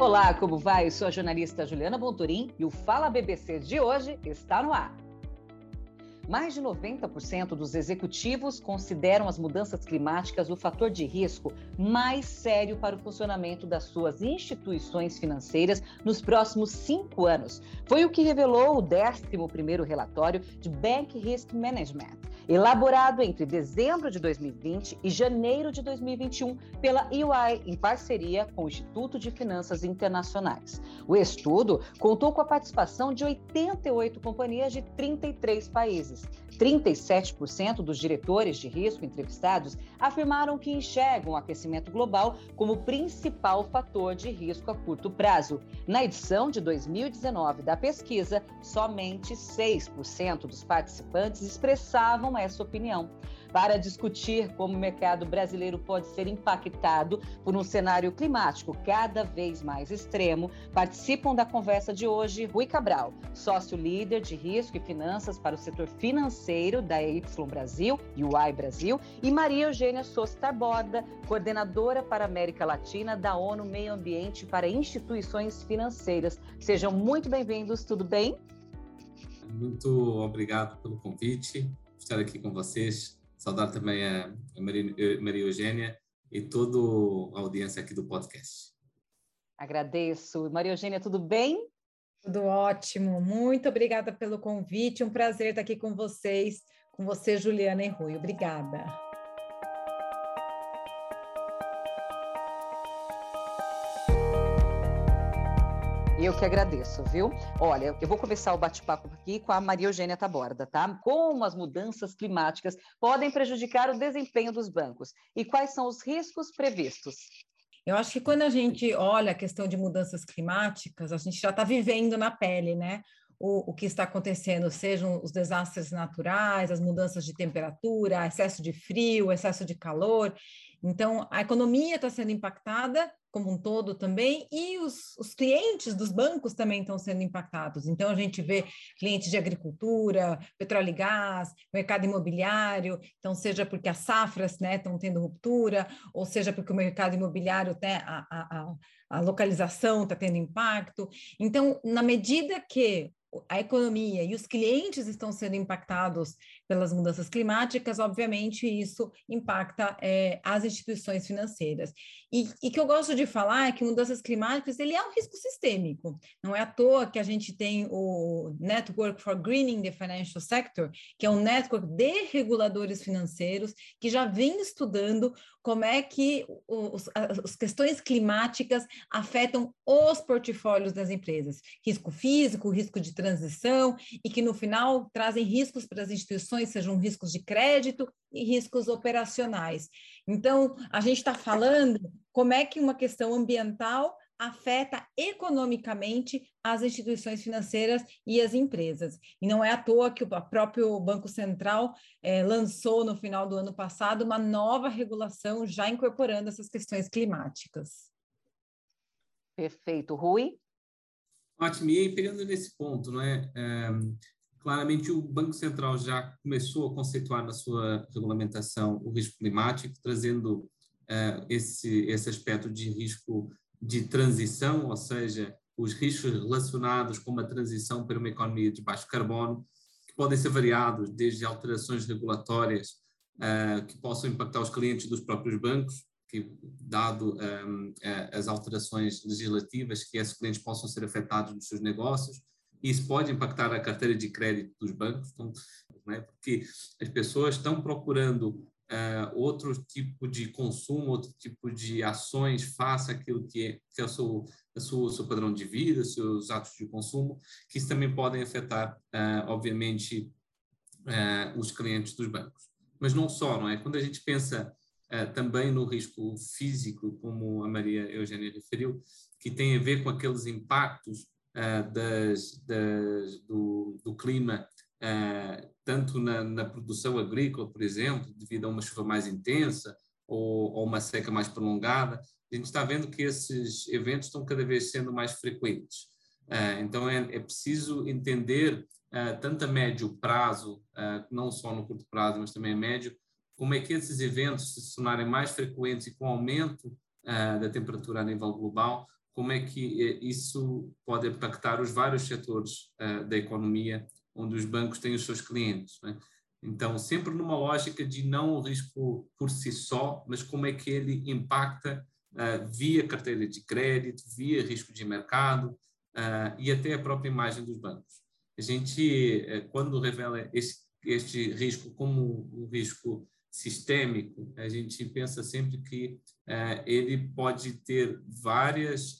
Olá, como vai? Eu sou a jornalista Juliana Bontorim e o Fala BBC de hoje está no ar. Mais de 90% dos executivos consideram as mudanças climáticas o fator de risco mais sério para o funcionamento das suas instituições financeiras nos próximos cinco anos. Foi o que revelou o 11º relatório de Bank Risk Management, elaborado entre dezembro de 2020 e janeiro de 2021 pela EY, em parceria com o Instituto de Finanças Internacionais. O estudo contou com a participação de 88 companhias de 33 países. 37% dos diretores de risco entrevistados afirmaram que enxergam o aquecimento global como principal fator de risco a curto prazo. Na edição de 2019 da pesquisa, somente 6% dos participantes expressavam essa opinião para discutir como o mercado brasileiro pode ser impactado por um cenário climático cada vez mais extremo. Participam da conversa de hoje Rui Cabral, sócio líder de risco e finanças para o setor financeiro da Y Brasil e Y Brasil, e Maria Eugênia Souza Tarborda, coordenadora para a América Latina da ONU Meio Ambiente para Instituições Financeiras. Sejam muito bem-vindos, tudo bem? Muito obrigado pelo convite, estar aqui com vocês Saudar também a, Maria, Maria Eugênia e toda a audiência aqui do podcast. Agradeço. Maria Eugênia, tudo bem? Tudo ótimo. Muito obrigada pelo convite. Um prazer estar aqui com vocês, com você, Juliana e Rui. Obrigada. Eu que agradeço, viu? Olha, eu vou começar o bate-papo aqui com a Maria Eugênia Taborda, tá? Como as mudanças climáticas podem prejudicar o desempenho dos bancos e quais são os riscos previstos? Eu acho que quando a gente olha a questão de mudanças climáticas, a gente já está vivendo na pele, né? O, o, que está acontecendo, sejam os desastres naturais, as mudanças de temperatura, excesso de frio, excesso de calor. Então, a economia está sendo impactada como um todo também, e os, os, clientes dos bancos também estão sendo impactados. Então, a gente vê clientes de agricultura, petróleo e gás, mercado imobiliário, então, seja porque as safras né, estão tendo ruptura, ou seja porque o mercado imobiliário, né, a, a, a localização está tendo impacto. Então, na medida que a economia e os clientes estão sendo impactados pelas mudanças climáticas, obviamente isso impacta é, as instituições financeiras. E, e que eu gosto de falar é que mudanças climáticas ele é um risco sistêmico. Não é à toa que a gente tem o Network for Greening the Financial Sector, que é um network de reguladores financeiros que já vem estudando como é que os, as questões climáticas afetam os portfólios das empresas, risco físico, risco de transição, e que no final trazem riscos para as instituições, sejam riscos de crédito e riscos operacionais. Então, a gente está falando como é que uma questão ambiental afeta economicamente as instituições financeiras e as empresas. E não é à toa que o próprio Banco Central eh, lançou no final do ano passado uma nova regulação já incorporando essas questões climáticas. Perfeito. Rui? Ótimo. E aí, pegando nesse ponto, não é? é claramente o Banco Central já começou a conceituar na sua regulamentação o risco climático, trazendo uh, esse, esse aspecto de risco de transição, ou seja, os riscos relacionados com uma transição para uma economia de baixo carbono, que podem ser variados desde alterações regulatórias uh, que possam impactar os clientes dos próprios bancos, que, dado um, as alterações legislativas, que esses clientes possam ser afetados nos seus negócios, isso pode impactar a carteira de crédito dos bancos, então, né, porque as pessoas estão procurando uh, outro tipo de consumo, outro tipo de ações face àquilo que é, que é o seu, sua, seu padrão de vida, seus atos de consumo, que também podem afetar, uh, obviamente, uh, os clientes dos bancos. Mas não só, não é? Quando a gente pensa também no risco físico, como a Maria Eugênia referiu, que tem a ver com aqueles impactos das, das, do, do clima uh, tanto na, na, produção agrícola, por exemplo, devido a uma chuva mais intensa ou, ou, uma seca mais prolongada, a gente está vendo que esses eventos estão cada vez sendo mais frequentes. Uh, então é, é, preciso entender, uh, tanto a médio prazo, não só no curto prazo, mas também a médio, como é que esses eventos se tornarem mais frequentes e com aumento da temperatura a nível global, como é que eh, isso pode impactar os vários setores da economia onde os bancos têm os seus clientes. Né? Então, sempre numa lógica de não o risco por si só, mas como é que ele impacta uh, via carteira de crédito, via risco de mercado uh, e até a própria imagem dos bancos. A gente, uh, quando revela este, este risco como um risco sistêmico, a gente pensa sempre que ele pode ter várias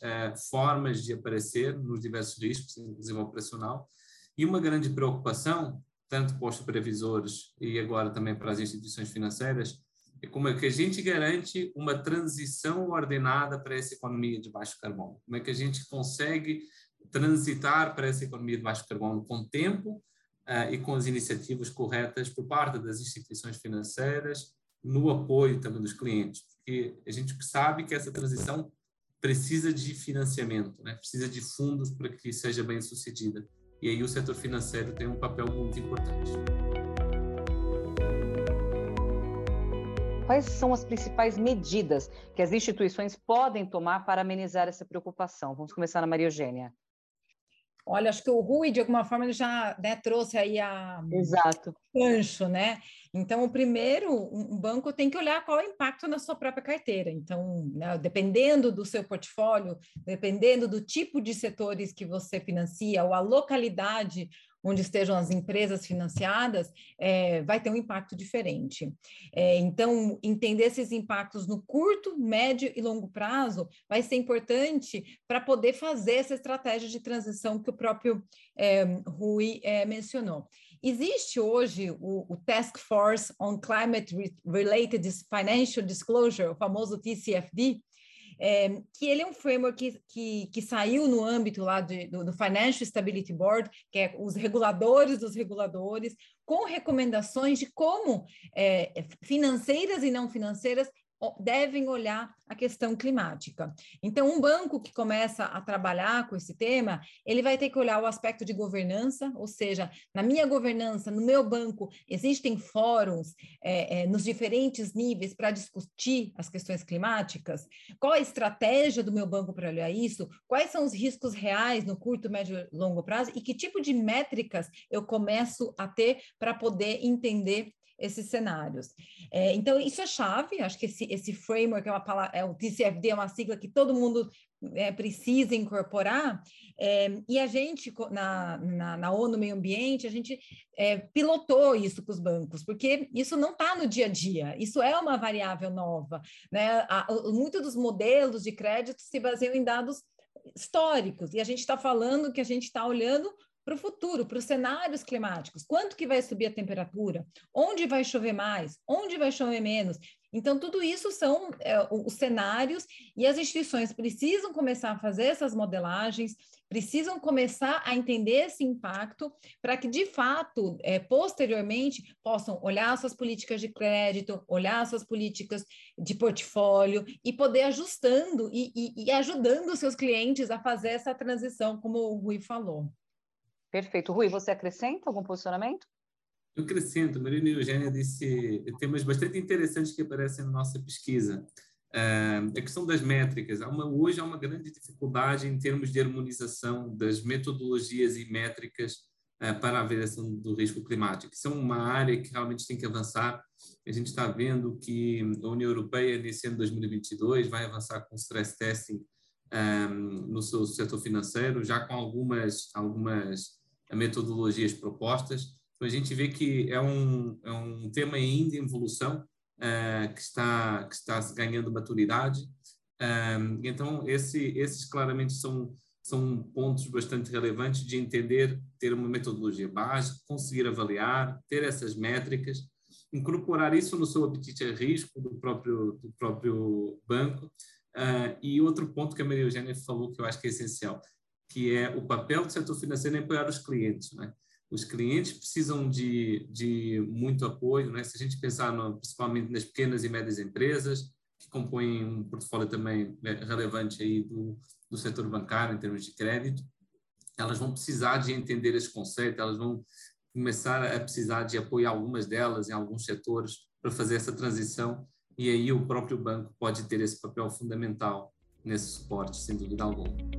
formas de aparecer nos diversos riscos, inclusive operacional, e uma grande preocupação tanto para os supervisores e agora também para as instituições financeiras, é como é que a gente garante uma transição ordenada para essa economia de baixo carbono? Como é que a gente consegue transitar para essa economia de baixo carbono com tempo uh, e com as iniciativas corretas por parte das instituições financeiras, no apoio também dos clientes? Porque a gente sabe que essa transição precisa de financiamento, né? precisa de fundos para que seja bem sucedida. E aí o setor financeiro tem um papel muito importante. Quais são as principais medidas que as instituições podem tomar para amenizar essa preocupação? Vamos começar na Maria Eugênia. Olha, acho que o Rui, de alguma forma, ele já né, trouxe aí a Exato. gancho, né? Então, o primeiro, um banco tem que olhar qual é o impacto na sua própria carteira. Então, né, dependendo do seu portfólio, dependendo do tipo de setores que você financia, ou a localidade onde estejam as empresas financiadas, é, vai ter um impacto diferente. É, então, entender esses impactos no curto, médio e longo prazo vai ser importante para poder fazer essa estratégia de transição que o próprio é, Rui é, mencionou. Existe hoje o, o, Task Force on Climate Related Financial Disclosure, o famoso TCFD, é, que ele é um framework que, que, que saiu no âmbito lá de, do, do, Financial Stability Board, que é os reguladores dos reguladores, com recomendações de como é, financeiras e não financeiras devem olhar a questão climática. Então, um banco que começa a trabalhar com esse tema, ele vai ter que olhar o aspecto de governança, ou seja, na minha governança, no meu banco, existem fóruns é, é, nos diferentes níveis para discutir as questões climáticas? Qual a estratégia do meu banco para olhar isso? Quais são os riscos reais no curto, médio e longo prazo? E que tipo de métricas eu começo a ter para poder entender esses cenários. É, então, isso é chave, acho que esse, esse framework é uma palavra, é, o TCFD é uma sigla que todo mundo é, precisa incorporar, é, e a gente, na, na, na, ONU Meio Ambiente, a gente é, pilotou isso com os bancos, porque isso não está no dia a dia, isso é uma variável nova. Né? Muitos dos modelos de crédito se baseiam em dados históricos, e a gente está falando que a gente está olhando para o futuro, para os cenários climáticos. Quanto que vai subir a temperatura? Onde vai chover mais? Onde vai chover menos? Então, tudo isso são é, os cenários e as instituições precisam começar a fazer essas modelagens, precisam começar a entender esse impacto para que, de fato, é, posteriormente, possam olhar suas políticas de crédito, olhar suas políticas de portfólio e poder ajustando e, e, e ajudando seus clientes a fazer essa transição, como o Rui falou. Perfeito. Rui, você acrescenta algum posicionamento? Eu acrescento. Marina Eugênia disse temas bastante interessantes que aparecem na nossa pesquisa. Uh, a questão das métricas. Há uma, hoje há uma grande dificuldade em termos de harmonização das metodologias e métricas uh, para a avaliação do risco climático. Isso é uma área que realmente tem que avançar. A gente está vendo que a União Europeia, nesse ano de 2022, vai avançar com stress testing um, no seu setor financeiro, já com algumas, algumas metodologias propostas. Então, a gente vê que é um, é um tema ainda em evolução, uh, que, está, que está ganhando maturidade. Um, então, esse, esses claramente são, são pontos bastante relevantes de entender, ter uma metodologia base, conseguir avaliar, ter essas métricas, incorporar isso no seu apetite a risco do próprio, do próprio banco. Uh, e outro ponto que a Maria Eugênia falou que eu acho que é essencial, que é o papel do setor financeiro em apoiar os clientes. Né? Os clientes precisam de, de muito apoio, né? se a gente pensar no, principalmente nas pequenas e médias empresas, que compõem um portfólio também né, relevante aí do, do setor bancário em termos de crédito, elas vão precisar de entender esse conceito, elas vão começar a precisar de apoio algumas delas em alguns setores para fazer essa transição e aí o próprio banco pode ter esse papel fundamental nesse suporte, sem dúvida alguma.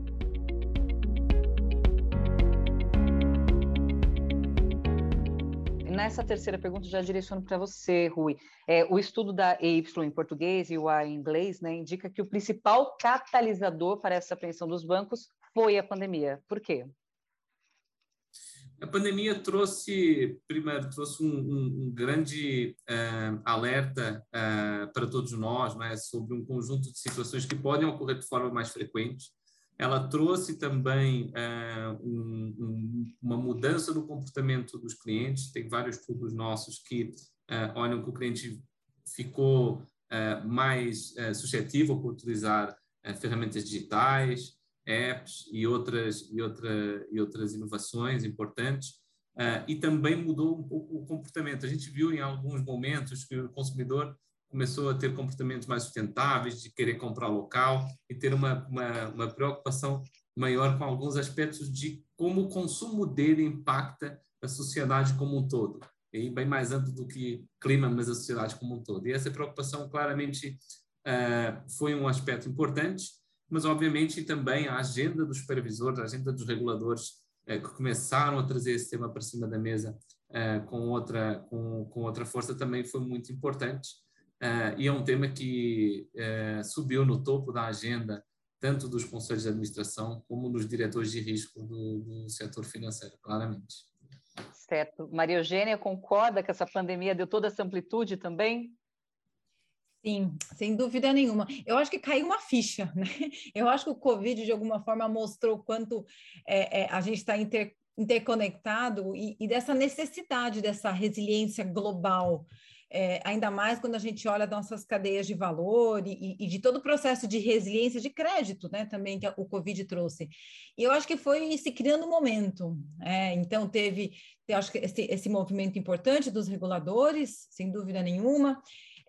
Nessa terceira pergunta já direciono para você, Rui. É, o estudo da EY em português e o A em inglês né, indica que o principal catalisador para essa apreensão dos bancos foi a pandemia. Por quê? A pandemia trouxe, primeiro, trouxe um, um, um grande uh, alerta uh, para todos nós né, sobre um conjunto de situações que podem ocorrer de forma mais frequente ela trouxe também uh, um, um, uma mudança no comportamento dos clientes. Tem vários estudos nossos que uh, olham que o cliente ficou uh, mais suscetível para utilizar ferramentas digitais, apps e outras, e, outra, e outras inovações importantes. e também mudou um pouco o comportamento. A gente viu em alguns momentos que o consumidor começou a ter comportamentos mais sustentáveis, de querer comprar local e ter uma, uma, uma preocupação maior com alguns aspectos de como o consumo dele impacta a sociedade como um todo. E bem mais amplo do que clima, mas a sociedade como um todo. E essa preocupação claramente uh, foi um aspecto importante, mas obviamente também a agenda dos supervisores, a agenda dos reguladores uh, que começaram a trazer esse tema para cima da mesa uh, com, outra, com, com outra força também foi muito importante. Uh, e é um tema que uh, subiu no topo da agenda tanto dos conselhos de administração como dos diretores de risco do, do setor financeiro, claramente. Certo. Maria Eugênia, concorda que essa pandemia deu toda essa amplitude também? Sim, sem dúvida nenhuma. Eu acho que caiu uma ficha, né? Eu acho que o Covid, de alguma forma, mostrou quanto é, é, a gente está inter, interconectado e, e, dessa necessidade dessa resiliência global é, ainda mais quando a gente olha nossas cadeias de valor e, e, de todo o processo de resiliência de crédito, né, também que o Covid trouxe. E eu acho que foi se criando um momento. É, então, teve, eu acho que esse, esse movimento importante dos reguladores, sem dúvida nenhuma.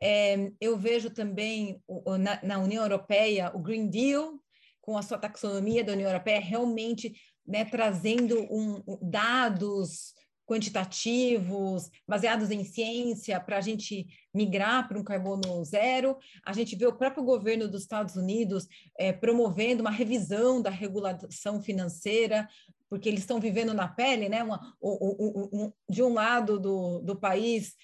É, eu vejo também o, na, na União Europeia o Green Deal, com a sua taxonomia da União Europeia, realmente né, trazendo um, dados quantitativos, baseados em ciência, para a gente migrar para um carbono zero. A gente vê o próprio governo dos Estados Unidos é, promovendo uma revisão da regulação financeira, porque eles estão vivendo na pele, né? Uma, um, de um lado do, do país,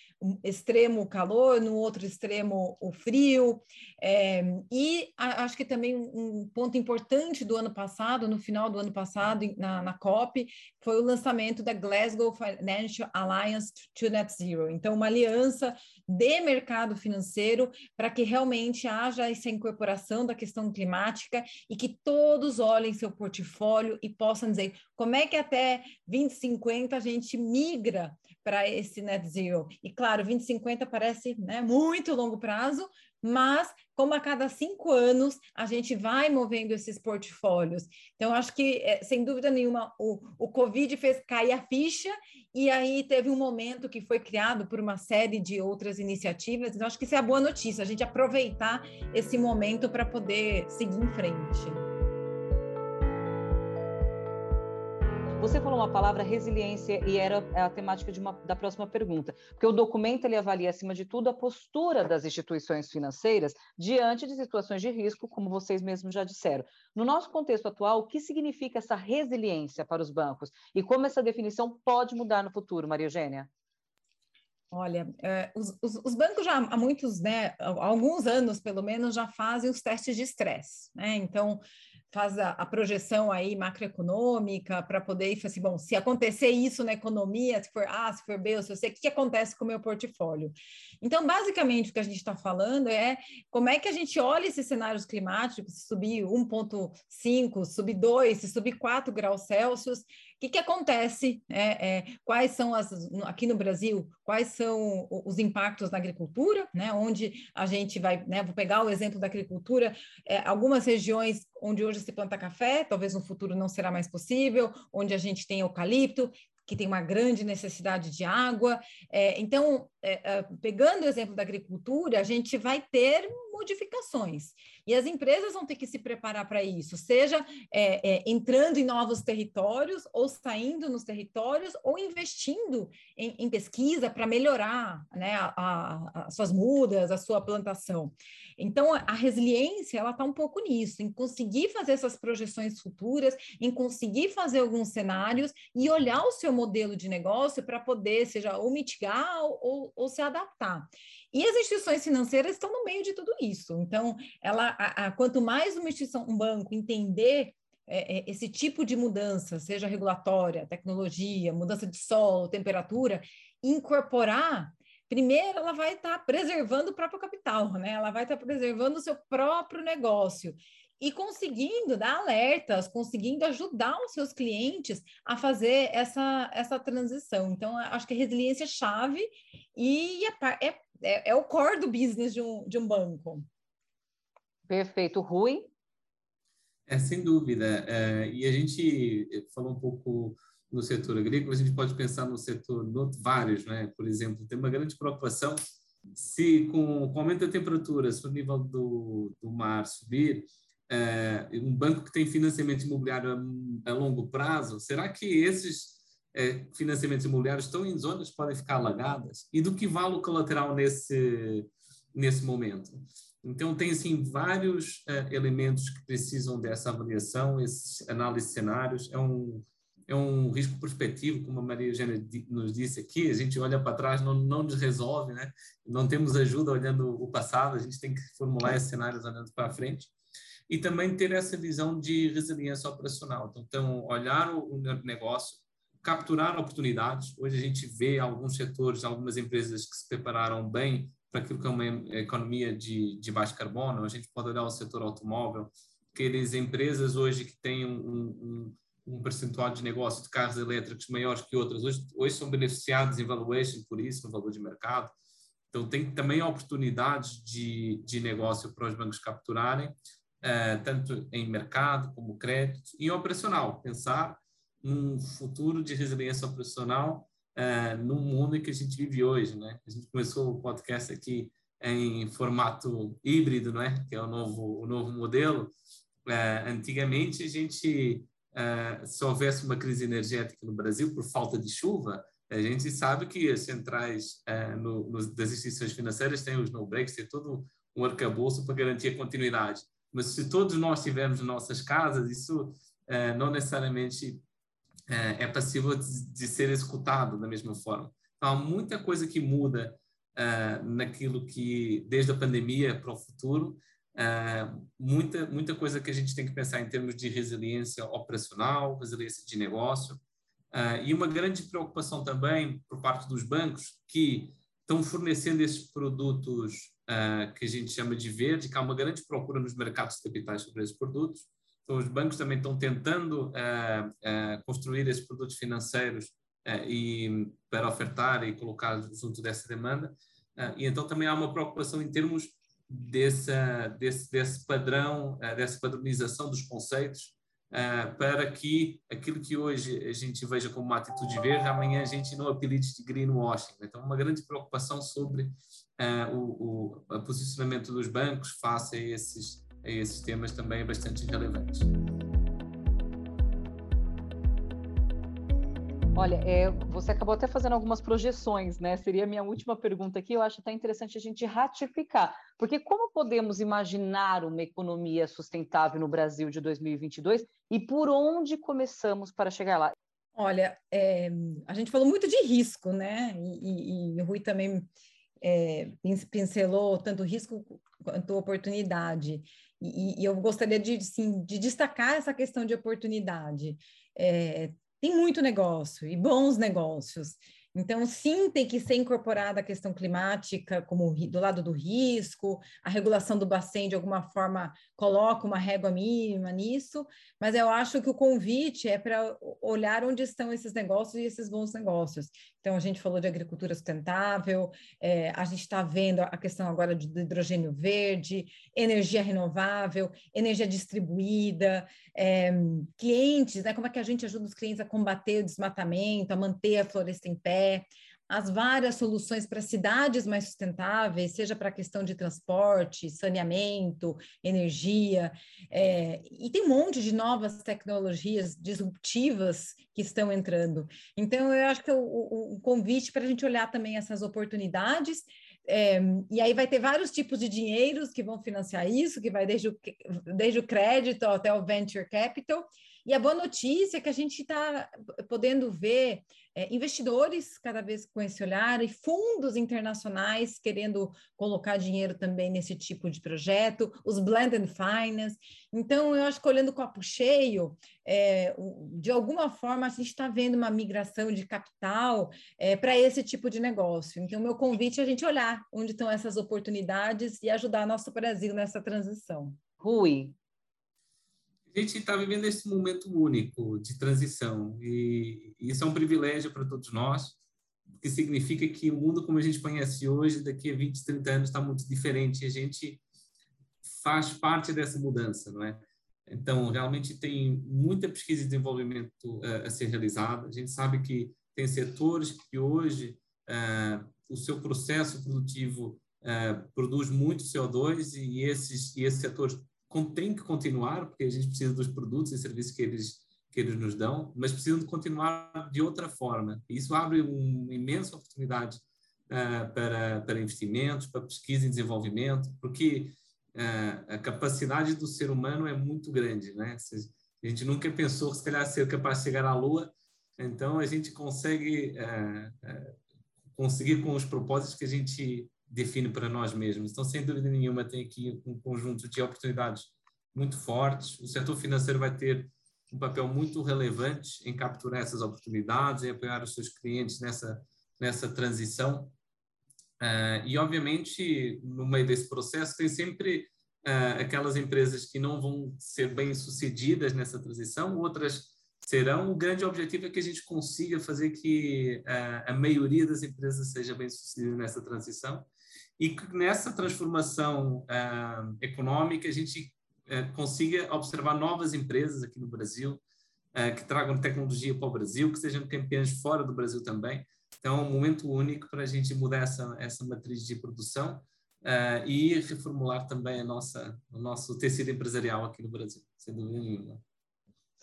extremo calor, no outro extremo o frio. É, e a, acho que também um ponto importante do ano passado, no final do ano passado, na, na COP, foi o lançamento da Glasgow Financial Alliance to Net Zero. Então, uma aliança de mercado financeiro para que realmente haja essa incorporação da questão climática e que todos olhem seu portfólio e possam dizer como é que até 2050 a gente migra para esse net zero? E claro, 2050 parece né, muito longo prazo, mas como a cada cinco anos a gente vai movendo esses portfólios. Então, acho que, é, sem dúvida nenhuma, o, o Covid fez cair a ficha e aí teve um momento que foi criado por uma série de outras iniciativas. Então, acho que isso é a boa notícia, a gente aproveitar esse momento para poder seguir em frente. Você falou uma palavra resiliência e era a temática uma, da próxima pergunta, porque o documento ele avalia acima de tudo a postura das instituições financeiras diante de situações de risco, como vocês mesmos já disseram. No nosso contexto atual, o que significa essa resiliência para os bancos e como essa definição pode mudar no futuro, Maria Eugênia? Olha, é, os, os, os, bancos já há muitos, né, há alguns anos pelo menos, já fazem os testes de estresse, né? Então, faz a, a, projeção aí macroeconômica para poder ir assim, bom, se acontecer isso na economia, se for A, se for B, ou se sei, o que acontece com o meu portfólio? Então, basicamente, o que a gente está falando é como é que a gente olha esses cenários climáticos, se subir 1,5, subir 2, se subir 4 graus Celsius, que, que acontece? É, é, quais são as aqui no Brasil? Quais são os impactos na agricultura? Né? Onde a gente vai, né? Vou pegar o exemplo da agricultura. É, algumas regiões onde hoje se planta café, talvez no futuro não será mais possível. Onde a gente tem eucalipto, que tem uma grande necessidade de água. É, então, é, é, pegando o exemplo da agricultura, a gente vai ter modificações. E as empresas vão ter que se preparar para isso, seja é, é, entrando em novos territórios, ou saindo nos territórios, ou investindo em, em pesquisa para melhorar né, as suas mudas, a sua plantação. Então, a resiliência, ela está um pouco nisso, em conseguir fazer essas projeções futuras, em conseguir fazer alguns cenários e olhar o seu modelo de negócio para poder, seja ou mitigar ou, ou, se adaptar. E as instituições financeiras estão no meio de tudo isso. Então, ela, a, a, quanto mais uma instituição, um banco entender é, é, esse tipo de mudança, seja regulatória, tecnologia, mudança de solo, temperatura, incorporar primeiro ela vai estar tá preservando o próprio capital, né? Ela vai estar tá preservando o seu próprio negócio e conseguindo dar alertas, conseguindo ajudar os seus clientes a fazer essa, essa transição. Então, acho que a resiliência é chave e é, é, é, é o core do business de um, de um banco. Perfeito. Rui? É, sem dúvida. É, e a gente falou um pouco no setor agrícola, a gente pode pensar no setor, no, vários, né? Por exemplo, tem uma grande preocupação se com, com o aumento da temperatura, se o nível do, do mar subir, é, um banco que tem financiamento imobiliário a, a longo prazo, será que esses é, financiamentos imobiliários estão em zonas que podem ficar alagadas? E do que vale o colateral nesse, nesse momento? Então, tem, assim, vários uh, elementos que precisam dessa avaliação, esse análise de cenários. É um, é um risco prospectivo, como a Maria Eugênia nos disse aqui, a gente olha para trás, não, não nos resolve, né? não temos ajuda olhando o passado, a gente tem que formular esses cenários olhando para frente. E também ter essa visão de resiliência operacional. Então, olhar o negócio, capturar oportunidades. Hoje a gente vê alguns setores, algumas empresas que se prepararam bem para aquilo que é uma economia de, de baixo carbono. A gente pode olhar o setor automóvel, aquelas empresas hoje que têm um, um um percentual de negócio de carros elétricos maiores que outras, hoje, hoje são beneficiados em valuation por isso, no valor de mercado. Então, tem também oportunidades de, de negócio para os bancos capturarem, uh, tanto em mercado como crédito e operacional. Pensar num futuro de resiliência operacional uh, no mundo que a gente vive hoje. Né? A gente começou o podcast aqui em formato híbrido, né? que é o novo, o novo modelo. Uh, antigamente, a gente uh, se houvesse uma crise energética no Brasil por falta de chuva, a gente sabe que as centrais no, no, das instituições financeiras têm os no-breaks, tem todo um arcabouço para garantir a continuidade. Mas se todos nós tivermos nossas casas, isso não necessariamente é passível de, de, ser executado da mesma forma. Então, há muita coisa que muda naquilo que, desde a pandemia para o futuro, Uh, muita, muita coisa que a gente tem que pensar em termos de resiliência operacional, resiliência de negócio, uh, e uma grande preocupação também por parte dos bancos que estão fornecendo esses produtos uh, que a gente chama de verde, que há uma grande procura nos mercados de capitais sobre esses produtos. Então, os bancos também estão tentando construir esses produtos financeiros e para ofertar e colocar junto dessa demanda. e então também há uma preocupação em termos desse, desse padrão, dessa padronização dos conceitos, para que aquilo que hoje a gente veja como uma atitude verde, amanhã a gente não apelide de greenwashing. Então, uma grande preocupação sobre eh, o, o posicionamento dos bancos face a esses, a esses temas também é bastante relevantes. Olha, é, você acabou até fazendo algumas projeções, né? Seria a minha última pergunta aqui. Eu acho até interessante a gente ratificar, porque como podemos imaginar uma economia sustentável no Brasil de 2022 e por onde começamos para chegar lá? Olha, é, a gente falou muito de risco, né? E, e, e o Rui também é, pincelou tanto risco quanto oportunidade. E, e eu gostaria de, sim, de destacar essa questão de oportunidade. É, tem muito negócio e bons negócios. Então, sim, tem que ser incorporada a questão climática como do lado do risco, a regulação do Bacen, de alguma forma, coloca uma régua mínima nisso, mas eu acho que o convite é para olhar onde estão esses negócios e esses bons negócios. Então, a gente falou de agricultura sustentável, é, a gente está vendo a questão agora de hidrogênio verde, energia renovável, energia distribuída, é, clientes, né? Como é que a gente ajuda os clientes a combater o desmatamento, a manter a floresta em pé, as várias soluções para cidades mais sustentáveis, seja para a questão de transporte, saneamento, energia, é, e tem um monte de novas tecnologias disruptivas que estão entrando. Então, eu acho que o, o, o convite para a gente olhar também essas oportunidades é, e aí vai ter vários tipos de dinheiros que vão financiar isso, que vai desde o, desde o crédito até o venture capital. E a boa notícia é que a gente está podendo ver é, investidores cada vez com esse olhar e fundos internacionais querendo colocar dinheiro também nesse tipo de projeto, os blended finance. Então, eu acho que olhando o copo cheio, é, de alguma forma a gente está vendo uma migração de capital é, para esse tipo de negócio. Então, meu convite é a gente olhar onde estão essas oportunidades e ajudar nosso Brasil nessa transição. Rui, a gente está vivendo esse momento único de transição e isso é um privilégio para todos nós, que significa que o mundo como a gente conhece hoje, daqui a 20, 30 anos, está muito diferente e a gente faz parte dessa mudança, não é? Então, realmente tem muita pesquisa e desenvolvimento uh, a ser realizada. A gente sabe que tem setores que hoje uh, o seu processo produtivo uh, produz muito CO2 e esses, e esses setores tem que continuar, porque a gente precisa dos produtos e serviços que eles, que eles nos dão, mas precisam de continuar de outra forma. E isso abre uma imensa oportunidade uh, para, para investimentos, para pesquisa e desenvolvimento, porque uh, a capacidade do ser humano é muito grande, né? A gente nunca pensou, se calhar, ser capaz de chegar à Lua, então a gente consegue uh, conseguir com os propósitos que a gente define para nós mesmos. Então, sem dúvida nenhuma, tem aqui um conjunto de oportunidades muito fortes. O setor financeiro vai ter um papel muito relevante em capturar essas oportunidades, em apoiar os seus clientes nessa, nessa transição. Uh, e, obviamente, no meio desse processo, tem sempre uh, aquelas empresas que não vão ser bem sucedidas nessa transição, outras serão. O grande objetivo é que a gente consiga fazer que uh, a maioria das empresas seja bem sucedida nessa transição e que nessa transformação uh, econômica a gente uh, consiga observar novas empresas aqui no Brasil que tragam tecnologia para o Brasil, que sejam campeãs fora do Brasil também. Então, é um momento único para a gente mudar essa, essa matriz de produção e reformular também a nossa, o nosso tecido empresarial aqui no Brasil, sem dúvida nenhuma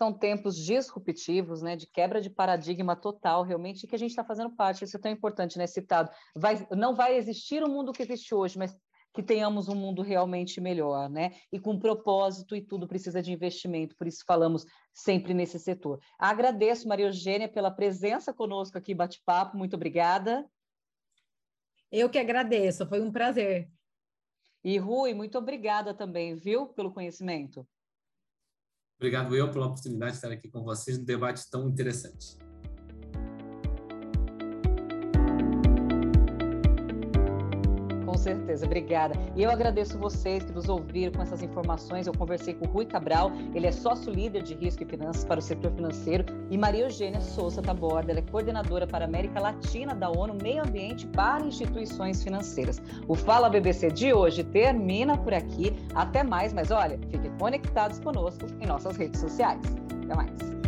são tempos disruptivos, né, de quebra de paradigma total, realmente, que a gente está fazendo parte. Isso é tão importante, né, citado. Vai, não vai existir o mundo que existe hoje, mas que tenhamos um mundo realmente melhor, né? E com propósito e tudo precisa de investimento, por isso falamos sempre nesse setor. Agradeço, Maria Eugênia, pela presença conosco aqui, bate-papo, muito obrigada. Eu que agradeço, foi um prazer. E Rui, muito obrigada também, viu, pelo conhecimento. Obrigado eu pela oportunidade de estar aqui com vocês num debate tão interessante. Certeza, obrigada. E eu agradeço vocês que nos ouviram com essas informações. Eu conversei com o Rui Cabral, ele é sócio-líder de risco e finanças para o setor financeiro, e Maria Eugênia Souza Taborda, ela é coordenadora para a América Latina da ONU Meio Ambiente para Instituições Financeiras. O Fala BBC de hoje termina por aqui. Até mais, mas olha, fiquem conectados conosco em nossas redes sociais. Até mais.